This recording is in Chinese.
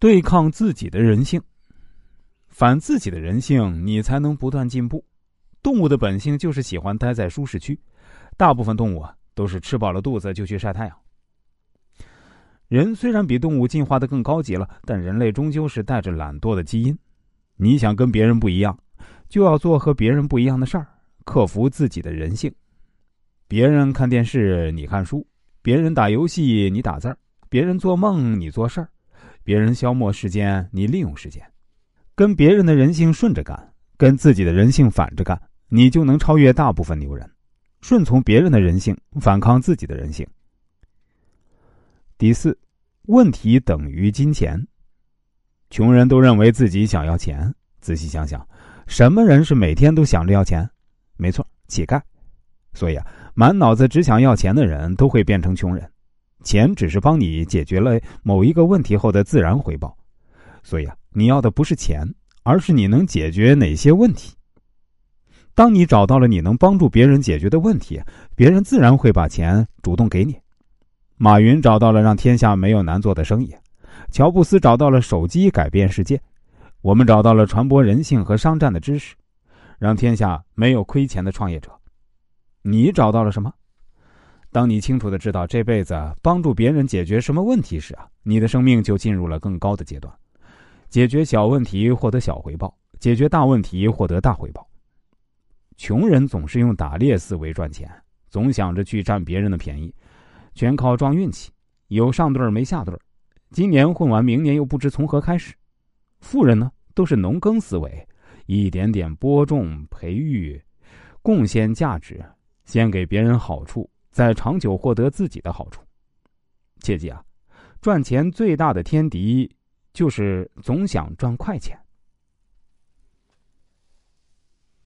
对抗自己的人性，反自己的人性，你才能不断进步。动物的本性就是喜欢待在舒适区，大部分动物啊都是吃饱了肚子就去晒太阳。人虽然比动物进化的更高级了，但人类终究是带着懒惰的基因。你想跟别人不一样，就要做和别人不一样的事儿，克服自己的人性。别人看电视，你看书；别人打游戏，你打字儿；别人做梦，你做事儿；别人消磨时间，你利用时间。跟别人的人性顺着干，跟自己的人性反着干，你就能超越大部分牛人。顺从别人的人性，反抗自己的人性。第四，问题等于金钱。穷人都认为自己想要钱，仔细想想，什么人是每天都想着要钱？没错，乞丐。所以啊，满脑子只想要钱的人都会变成穷人。钱只是帮你解决了某一个问题后的自然回报。所以啊，你要的不是钱，而是你能解决哪些问题。当你找到了你能帮助别人解决的问题，别人自然会把钱主动给你。马云找到了让天下没有难做的生意。乔布斯找到了手机改变世界，我们找到了传播人性和商战的知识，让天下没有亏钱的创业者。你找到了什么？当你清楚的知道这辈子帮助别人解决什么问题时啊，你的生命就进入了更高的阶段。解决小问题获得小回报，解决大问题获得大回报。穷人总是用打猎思维赚钱，总想着去占别人的便宜，全靠撞运气，有上对没下对今年混完，明年又不知从何开始。富人呢，都是农耕思维，一点点播种、培育、贡献价值，先给别人好处，在长久获得自己的好处。切记啊，赚钱最大的天敌就是总想赚快钱。